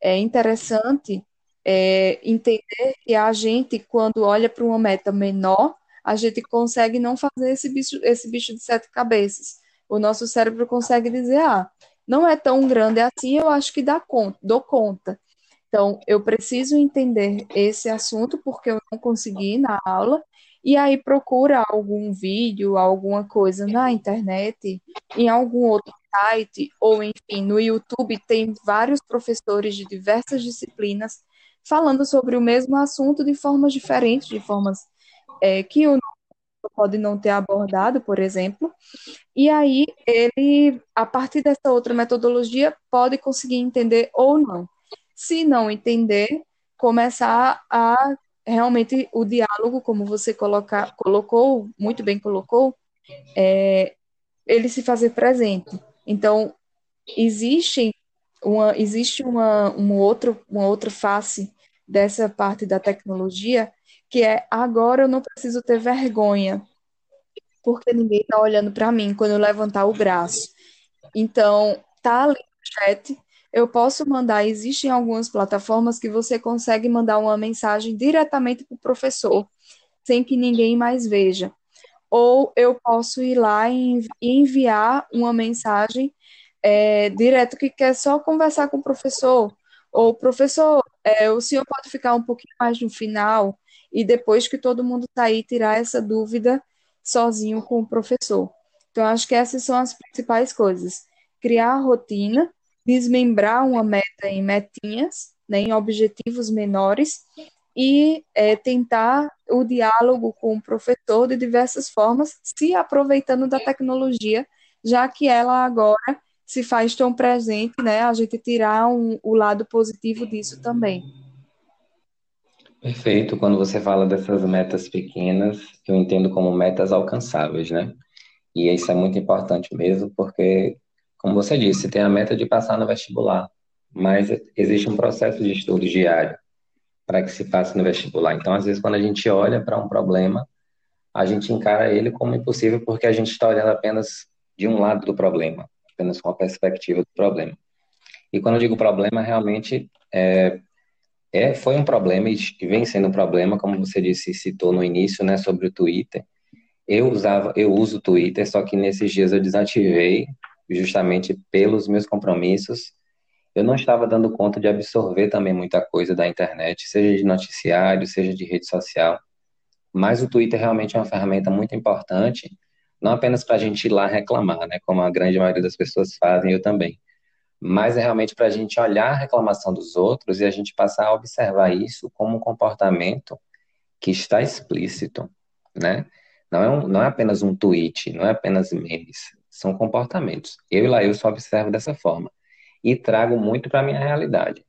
É interessante é, entender que a gente, quando olha para uma meta menor, a gente consegue não fazer esse bicho, esse bicho de sete cabeças. O nosso cérebro consegue dizer, ah, não é tão grande assim, eu acho que dá conta, dou conta. Então, eu preciso entender esse assunto porque eu não consegui na aula e aí procura algum vídeo, alguma coisa na internet, em algum outro site, ou enfim, no YouTube tem vários professores de diversas disciplinas falando sobre o mesmo assunto de formas diferentes, de formas é, que o pode não ter abordado, por exemplo, e aí ele, a partir dessa outra metodologia, pode conseguir entender ou não. Se não entender, começar a realmente o diálogo, como você coloca, colocou, muito bem colocou, é, ele se fazer presente. Então, existe uma, existe uma, outro, uma outra face dessa parte da tecnologia, que é agora eu não preciso ter vergonha, porque ninguém está olhando para mim quando eu levantar o braço. Então, tá ali no chat, eu posso mandar, existem algumas plataformas que você consegue mandar uma mensagem diretamente para o professor, sem que ninguém mais veja. Ou eu posso ir lá e enviar uma mensagem é, direto que quer só conversar com o professor. Ou, professor, é, o senhor pode ficar um pouquinho mais no final e depois que todo mundo sair, tirar essa dúvida sozinho com o professor. Então, acho que essas são as principais coisas. Criar a rotina, desmembrar uma meta em metinhas, né, em objetivos menores, e é, tentar o diálogo com o professor de diversas formas, se aproveitando da tecnologia, já que ela agora se faz tão presente, né, a gente tirar um, o lado positivo disso também. Perfeito. Quando você fala dessas metas pequenas, eu entendo como metas alcançáveis, né? E isso é muito importante mesmo, porque, como você disse, tem a meta de passar no vestibular, mas existe um processo de estudo diário para que se passe no vestibular. Então, às vezes, quando a gente olha para um problema, a gente encara ele como impossível porque a gente está olhando apenas de um lado do problema, apenas com a perspectiva do problema. E quando eu digo problema, realmente é, é, foi um problema e vem sendo um problema, como você disse, citou no início, né, sobre o Twitter. Eu usava, eu uso o Twitter, só que nesses dias eu desativei, justamente pelos meus compromissos. Eu não estava dando conta de absorver também muita coisa da internet, seja de noticiário, seja de rede social. Mas o Twitter realmente é uma ferramenta muito importante, não apenas para a gente ir lá reclamar, né, como a grande maioria das pessoas fazem, eu também mas é realmente para a gente olhar a reclamação dos outros e a gente passar a observar isso como um comportamento que está explícito, né? Não é, um, não é apenas um tweet, não é apenas memes, são comportamentos. Eu e eu só observo dessa forma e trago muito para a minha realidade.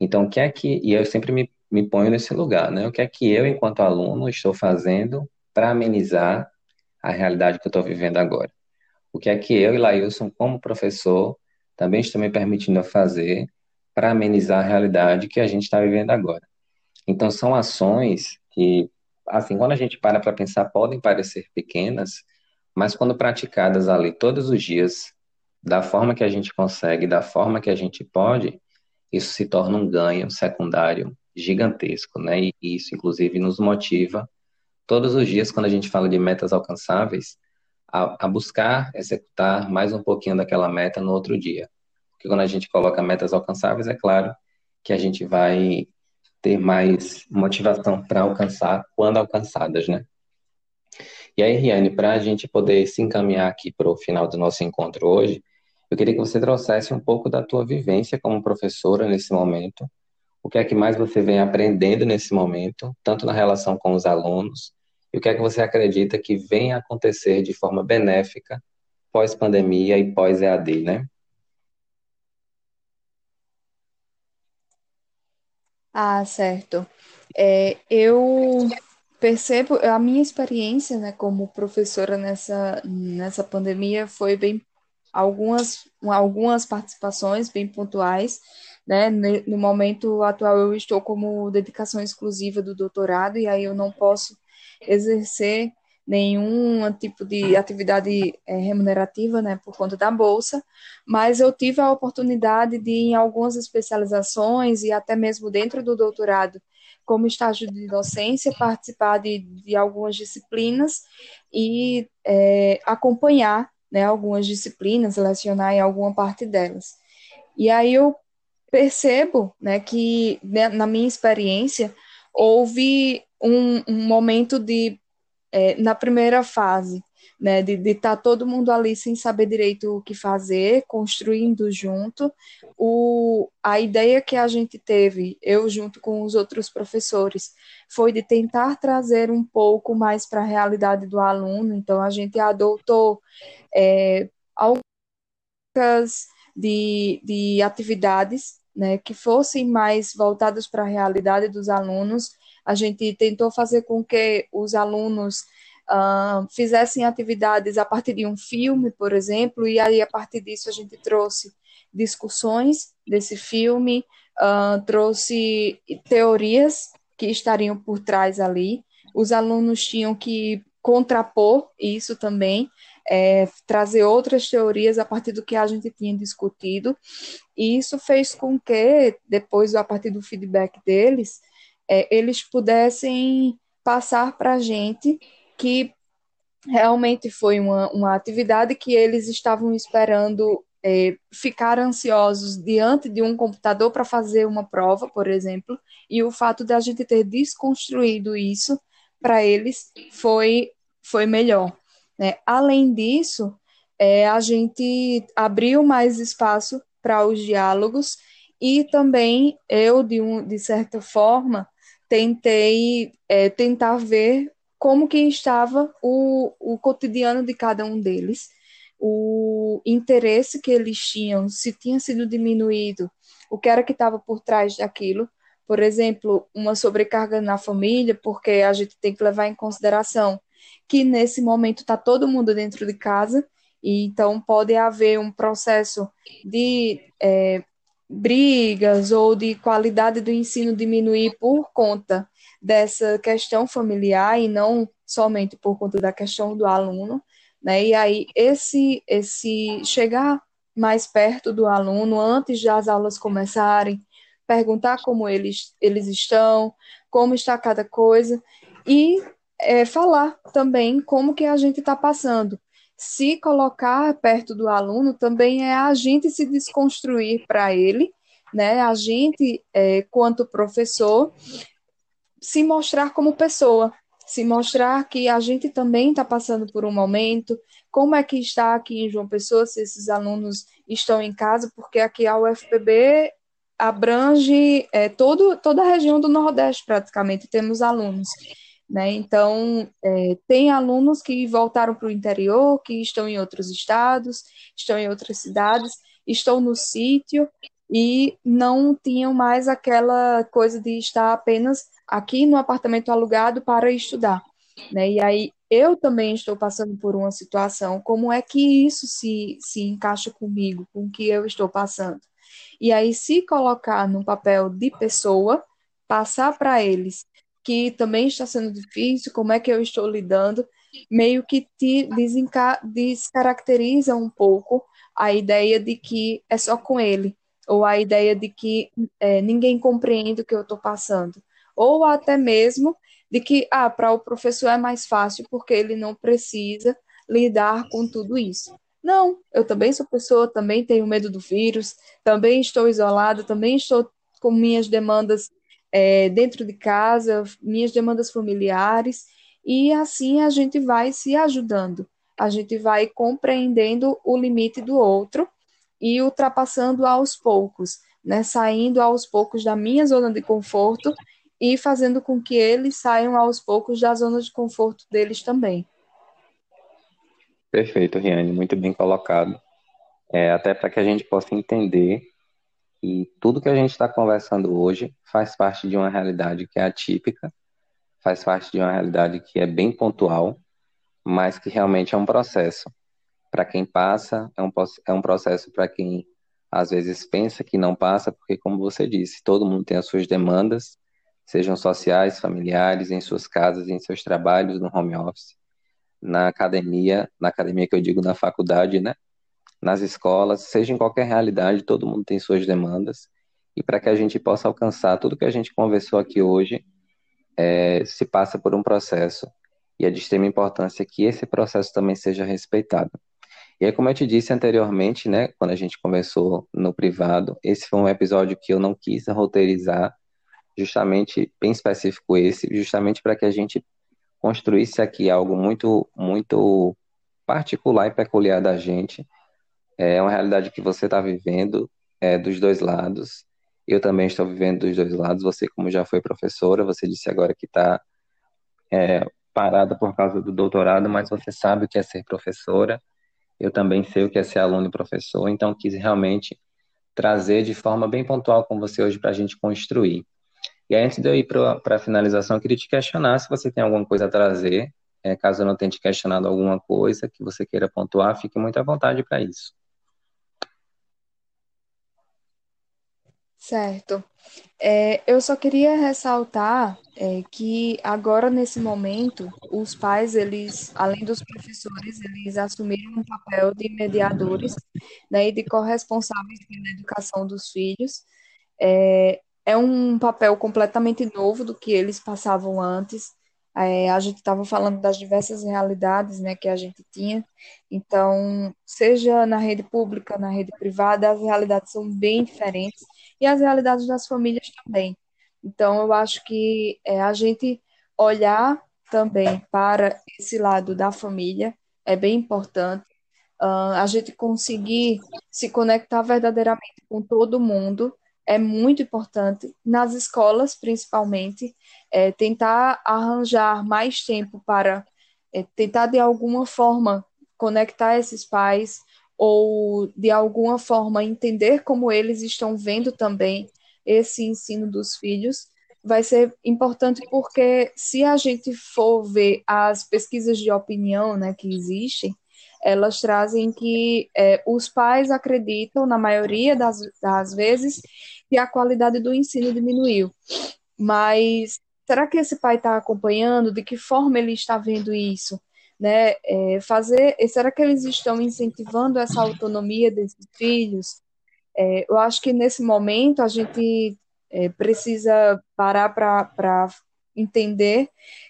Então, o que é que, e eu sempre me, me ponho nesse lugar, né? O que é que eu, enquanto aluno, estou fazendo para amenizar a realidade que eu estou vivendo agora? O que é que eu e Lailson, como professor, também estão me permitindo fazer para amenizar a realidade que a gente está vivendo agora. Então, são ações que, assim, quando a gente para para pensar, podem parecer pequenas, mas quando praticadas ali todos os dias, da forma que a gente consegue, da forma que a gente pode, isso se torna um ganho secundário gigantesco, né? E isso, inclusive, nos motiva todos os dias, quando a gente fala de metas alcançáveis, a, a buscar executar mais um pouquinho daquela meta no outro dia. Porque quando a gente coloca metas alcançáveis, é claro que a gente vai ter mais motivação para alcançar quando alcançadas, né? E aí, Riane, para a gente poder se encaminhar aqui para o final do nosso encontro hoje, eu queria que você trouxesse um pouco da tua vivência como professora nesse momento, o que é que mais você vem aprendendo nesse momento, tanto na relação com os alunos, e o que é que você acredita que vem a acontecer de forma benéfica pós-pandemia e pós-EAD, né? Ah, certo. É, eu percebo, a minha experiência, né, como professora nessa, nessa pandemia foi bem algumas, algumas participações bem pontuais, né? No momento atual eu estou como dedicação exclusiva do doutorado e aí eu não posso exercer nenhum tipo de atividade é, remunerativa, né, por conta da bolsa, mas eu tive a oportunidade de, em algumas especializações e até mesmo dentro do doutorado, como estágio de docência, participar de, de algumas disciplinas e é, acompanhar, né, algumas disciplinas, lecionar em alguma parte delas. E aí eu percebo, né, que né, na minha experiência houve um, um momento de é, na primeira fase, né, de estar tá todo mundo ali sem saber direito o que fazer, construindo junto. O, a ideia que a gente teve, eu junto com os outros professores, foi de tentar trazer um pouco mais para a realidade do aluno. Então, a gente adotou é, algumas de, de atividades né, que fossem mais voltadas para a realidade dos alunos. A gente tentou fazer com que os alunos uh, fizessem atividades a partir de um filme, por exemplo, e aí a partir disso a gente trouxe discussões desse filme, uh, trouxe teorias que estariam por trás ali. Os alunos tinham que contrapor isso também, é, trazer outras teorias a partir do que a gente tinha discutido, e isso fez com que, depois, a partir do feedback deles, é, eles pudessem passar para a gente que realmente foi uma, uma atividade que eles estavam esperando é, ficar ansiosos diante de um computador para fazer uma prova, por exemplo, e o fato de a gente ter desconstruído isso para eles foi, foi melhor. Né? Além disso, é, a gente abriu mais espaço para os diálogos e também eu, de, um, de certa forma, tentei é, tentar ver como que estava o, o cotidiano de cada um deles, o interesse que eles tinham, se tinha sido diminuído, o que era que estava por trás daquilo. Por exemplo, uma sobrecarga na família, porque a gente tem que levar em consideração que nesse momento está todo mundo dentro de casa, e então pode haver um processo de é, brigas ou de qualidade do ensino diminuir por conta dessa questão familiar e não somente por conta da questão do aluno, né? E aí esse esse chegar mais perto do aluno antes das aulas começarem, perguntar como eles eles estão, como está cada coisa e é, falar também como que a gente está passando. Se colocar perto do aluno também é a gente se desconstruir para ele, né? A gente, é, quanto professor, se mostrar como pessoa, se mostrar que a gente também está passando por um momento, como é que está aqui em João Pessoa, se esses alunos estão em casa, porque aqui a UFPB abrange é, todo, toda a região do Nordeste, praticamente, temos alunos. Né? Então, é, tem alunos que voltaram para o interior, que estão em outros estados, estão em outras cidades, estão no sítio e não tinham mais aquela coisa de estar apenas aqui no apartamento alugado para estudar. Né? E aí eu também estou passando por uma situação, como é que isso se, se encaixa comigo, com o que eu estou passando? E aí, se colocar no papel de pessoa, passar para eles que também está sendo difícil, como é que eu estou lidando, meio que te descaracteriza um pouco a ideia de que é só com ele, ou a ideia de que é, ninguém compreende o que eu estou passando ou até mesmo de que ah, para o professor é mais fácil porque ele não precisa lidar com tudo isso. Não, eu também sou pessoa, também tenho medo do vírus, também estou isolada, também estou com minhas demandas é, dentro de casa, minhas demandas familiares, e assim a gente vai se ajudando, a gente vai compreendendo o limite do outro e ultrapassando aos poucos, né, saindo aos poucos da minha zona de conforto e fazendo com que eles saiam aos poucos da zona de conforto deles também. Perfeito, Riane, muito bem colocado. É, até para que a gente possa entender que tudo que a gente está conversando hoje faz parte de uma realidade que é atípica, faz parte de uma realidade que é bem pontual, mas que realmente é um processo. Para quem passa, é um, é um processo para quem às vezes pensa que não passa, porque, como você disse, todo mundo tem as suas demandas, sejam sociais, familiares, em suas casas, em seus trabalhos, no home office, na academia, na academia que eu digo na faculdade, né? Nas escolas, seja em qualquer realidade, todo mundo tem suas demandas. E para que a gente possa alcançar tudo que a gente conversou aqui hoje, é, se passa por um processo. E é de extrema importância que esse processo também seja respeitado. E aí, como eu te disse anteriormente, né, quando a gente conversou no privado, esse foi um episódio que eu não quis roteirizar, justamente bem específico esse, justamente para que a gente construísse aqui algo muito, muito particular e peculiar da gente. É uma realidade que você está vivendo é, dos dois lados. Eu também estou vivendo dos dois lados. Você, como já foi professora, você disse agora que está é, parada por causa do doutorado, mas você sabe o que é ser professora. Eu também sei o que é ser aluno e professor, então quis realmente trazer de forma bem pontual com você hoje para a gente construir. E antes de eu ir para a finalização, eu queria te questionar se você tem alguma coisa a trazer. É, caso eu não tenha te questionado alguma coisa que você queira pontuar, fique muito à vontade para isso. Certo. É, eu só queria ressaltar é, que agora, nesse momento, os pais, eles, além dos professores, eles assumiram um papel de mediadores né, e de corresponsáveis pela educação dos filhos. É, é um papel completamente novo do que eles passavam antes. É, a gente estava falando das diversas realidades né, que a gente tinha. Então, seja na rede pública, na rede privada, as realidades são bem diferentes e as realidades das famílias também. Então, eu acho que é, a gente olhar também para esse lado da família é bem importante. Uh, a gente conseguir se conectar verdadeiramente com todo mundo é muito importante, nas escolas principalmente, é, tentar arranjar mais tempo para é, tentar de alguma forma conectar esses pais ou de alguma forma entender como eles estão vendo também esse ensino dos filhos, vai ser importante porque se a gente for ver as pesquisas de opinião né, que existem, elas trazem que é, os pais acreditam, na maioria das, das vezes, que a qualidade do ensino diminuiu. Mas será que esse pai está acompanhando? De que forma ele está vendo isso? né, é, fazer, será que eles estão incentivando essa autonomia desses filhos? É, eu acho que nesse momento a gente é, precisa parar para entender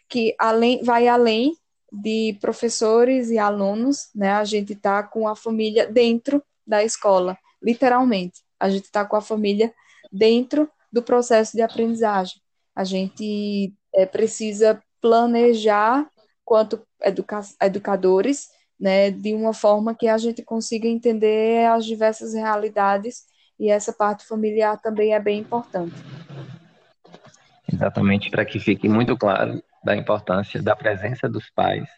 que além, vai além de professores e alunos, né, a gente está com a família dentro da escola, literalmente. A gente está com a família dentro do processo de aprendizagem. A gente é, precisa planejar quanto educa educadores, né, de uma forma que a gente consiga entender as diversas realidades e essa parte familiar também é bem importante. Exatamente, para que fique muito claro da importância da presença dos pais,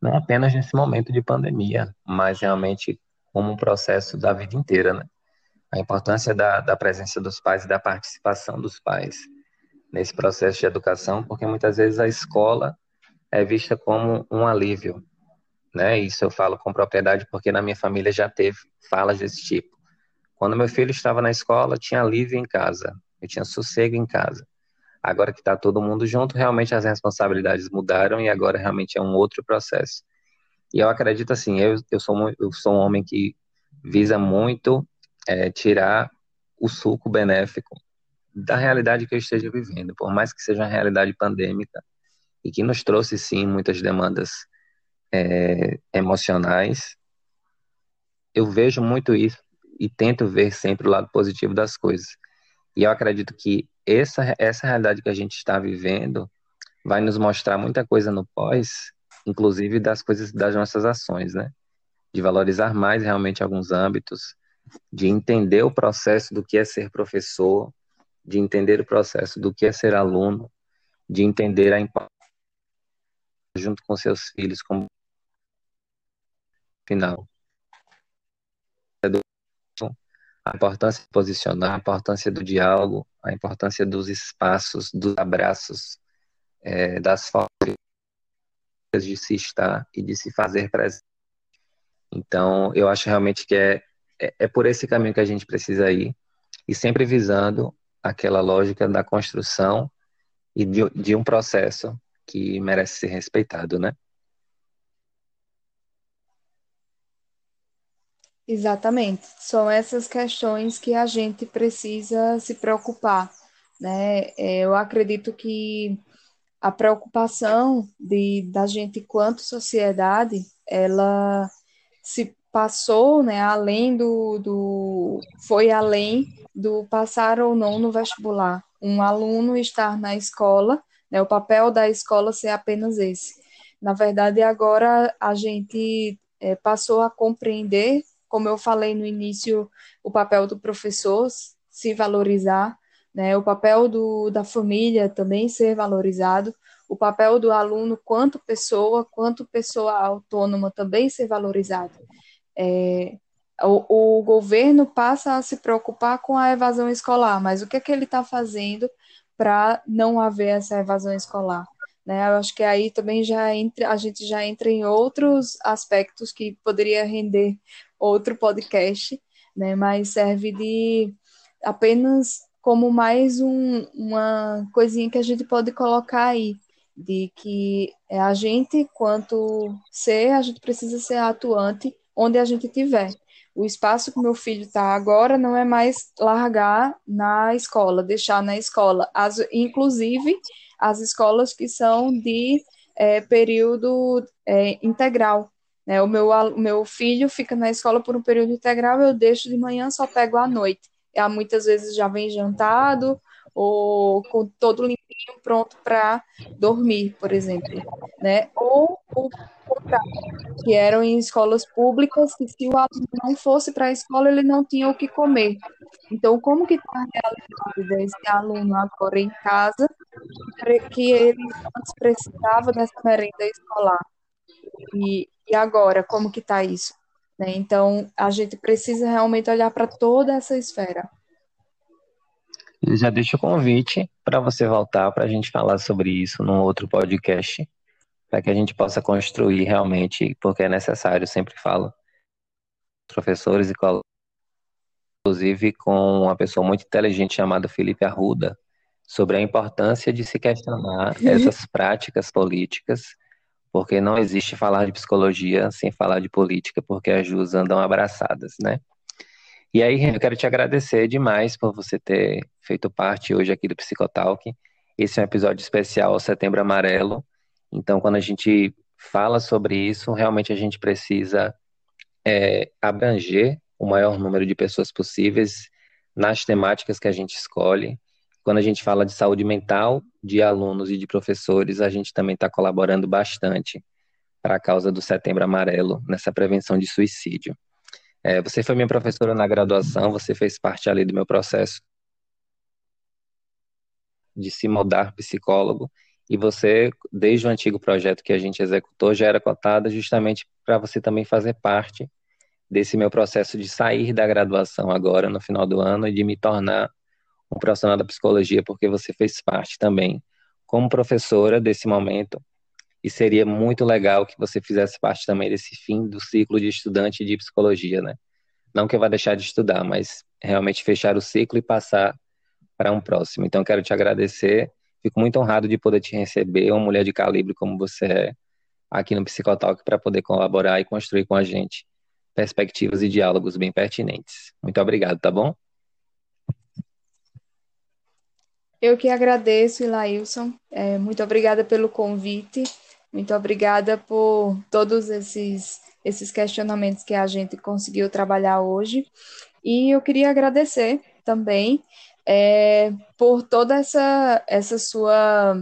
não apenas nesse momento de pandemia, mas realmente como um processo da vida inteira, né? A importância da, da presença dos pais e da participação dos pais nesse processo de educação, porque muitas vezes a escola é vista como um alívio, né? Isso eu falo com propriedade porque na minha família já teve falas desse tipo. Quando meu filho estava na escola, tinha alívio em casa, eu tinha sossego em casa. Agora que está todo mundo junto, realmente as responsabilidades mudaram e agora realmente é um outro processo. E eu acredito assim, eu, eu, sou, eu sou um homem que visa muito é, tirar o suco benéfico da realidade que eu esteja vivendo, por mais que seja uma realidade pandêmica, e que nos trouxe sim muitas demandas é, emocionais. Eu vejo muito isso e tento ver sempre o lado positivo das coisas. E eu acredito que essa, essa realidade que a gente está vivendo vai nos mostrar muita coisa no pós, inclusive das coisas das nossas ações, né? De valorizar mais realmente alguns âmbitos, de entender o processo do que é ser professor, de entender o processo do que é ser aluno, de entender a importância junto com seus filhos como final. A importância de posicionar, a importância do diálogo, a importância dos espaços, dos abraços, é, das formas de se estar e de se fazer presente. Então, eu acho realmente que é, é, é por esse caminho que a gente precisa ir, e sempre visando aquela lógica da construção e de, de um processo que merece ser respeitado, né? Exatamente. São essas questões que a gente precisa se preocupar, né? É, eu acredito que a preocupação de, da gente quanto sociedade, ela se passou, né, além do, do foi além do passar ou não no vestibular. Um aluno estar na escola né, o papel da escola ser apenas esse. Na verdade, agora a gente é, passou a compreender, como eu falei no início, o papel do professor se valorizar, né, o papel do, da família também ser valorizado, o papel do aluno quanto pessoa, quanto pessoa autônoma também ser valorizado. É, o, o, governo passa a se preocupar com a evasão escolar, mas o que é que ele está fazendo para não haver essa evasão escolar? Né? Eu acho que aí também já entra, a gente já entra em outros aspectos que poderia render outro podcast, né? mas serve de apenas como mais um, uma coisinha que a gente pode colocar aí, de que a gente, quanto ser, a gente precisa ser atuante onde a gente estiver. O espaço que meu filho está agora não é mais largar na escola, deixar na escola. As, inclusive, as escolas que são de é, período é, integral. Né? O, meu, o meu filho fica na escola por um período integral, eu deixo de manhã, só pego à noite. Há muitas vezes já vem jantado, ou com todo limpinho, pronto para dormir, por exemplo, né? Ou o contrário, que eram em escolas públicas, que se o aluno não fosse para a escola, ele não tinha o que comer. Então, como que está a realidade desse aluno agora em casa, que ele antes precisava dessa merenda escolar? E, e agora, como que está isso? Né? Então, a gente precisa realmente olhar para toda essa esfera. Já deixo o convite para você voltar para a gente falar sobre isso num outro podcast, para que a gente possa construir realmente, porque é necessário, sempre falo, professores e colegas, inclusive com uma pessoa muito inteligente chamada Felipe Arruda, sobre a importância de se questionar essas práticas políticas, porque não existe falar de psicologia sem falar de política, porque as duas andam abraçadas, né? E aí, eu quero te agradecer demais por você ter feito parte hoje aqui do Psicotalk. Esse é um episódio especial ao Setembro Amarelo. Então, quando a gente fala sobre isso, realmente a gente precisa é, abranger o maior número de pessoas possíveis nas temáticas que a gente escolhe. Quando a gente fala de saúde mental de alunos e de professores, a gente também está colaborando bastante para a causa do Setembro Amarelo, nessa prevenção de suicídio. É, você foi minha professora na graduação, você fez parte ali do meu processo de se moldar psicólogo, e você, desde o antigo projeto que a gente executou, já era cotada justamente para você também fazer parte desse meu processo de sair da graduação agora, no final do ano, e de me tornar um profissional da psicologia, porque você fez parte também, como professora desse momento, e seria muito legal que você fizesse parte também desse fim do ciclo de estudante de psicologia, né? Não que eu vá deixar de estudar, mas realmente fechar o ciclo e passar para um próximo. Então, quero te agradecer. Fico muito honrado de poder te receber, uma mulher de calibre como você é, aqui no Psicotalk, para poder colaborar e construir com a gente perspectivas e diálogos bem pertinentes. Muito obrigado, tá bom? Eu que agradeço, Ilailson. É, muito obrigada pelo convite. Muito obrigada por todos esses, esses questionamentos que a gente conseguiu trabalhar hoje. E eu queria agradecer também é, por toda essa, essa sua,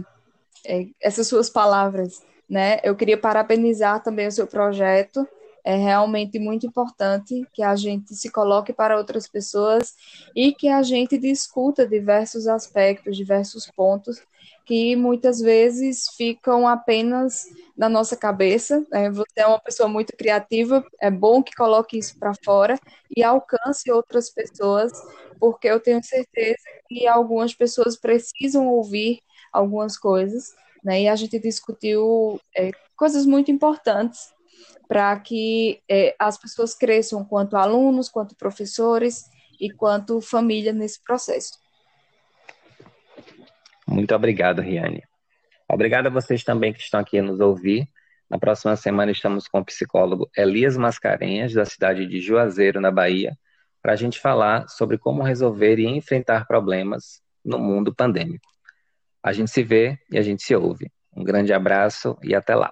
é, essas suas palavras. Né? Eu queria parabenizar também o seu projeto. É realmente muito importante que a gente se coloque para outras pessoas e que a gente discuta diversos aspectos, diversos pontos que muitas vezes ficam apenas na nossa cabeça. Né? Você é uma pessoa muito criativa, é bom que coloque isso para fora e alcance outras pessoas, porque eu tenho certeza que algumas pessoas precisam ouvir algumas coisas, né? E a gente discutiu é, coisas muito importantes para que é, as pessoas cresçam quanto alunos, quanto professores e quanto família nesse processo. Muito obrigado, Riane. Obrigado a vocês também que estão aqui nos ouvir. Na próxima semana estamos com o psicólogo Elias Mascarenhas, da cidade de Juazeiro, na Bahia, para a gente falar sobre como resolver e enfrentar problemas no mundo pandêmico. A gente se vê e a gente se ouve. Um grande abraço e até lá.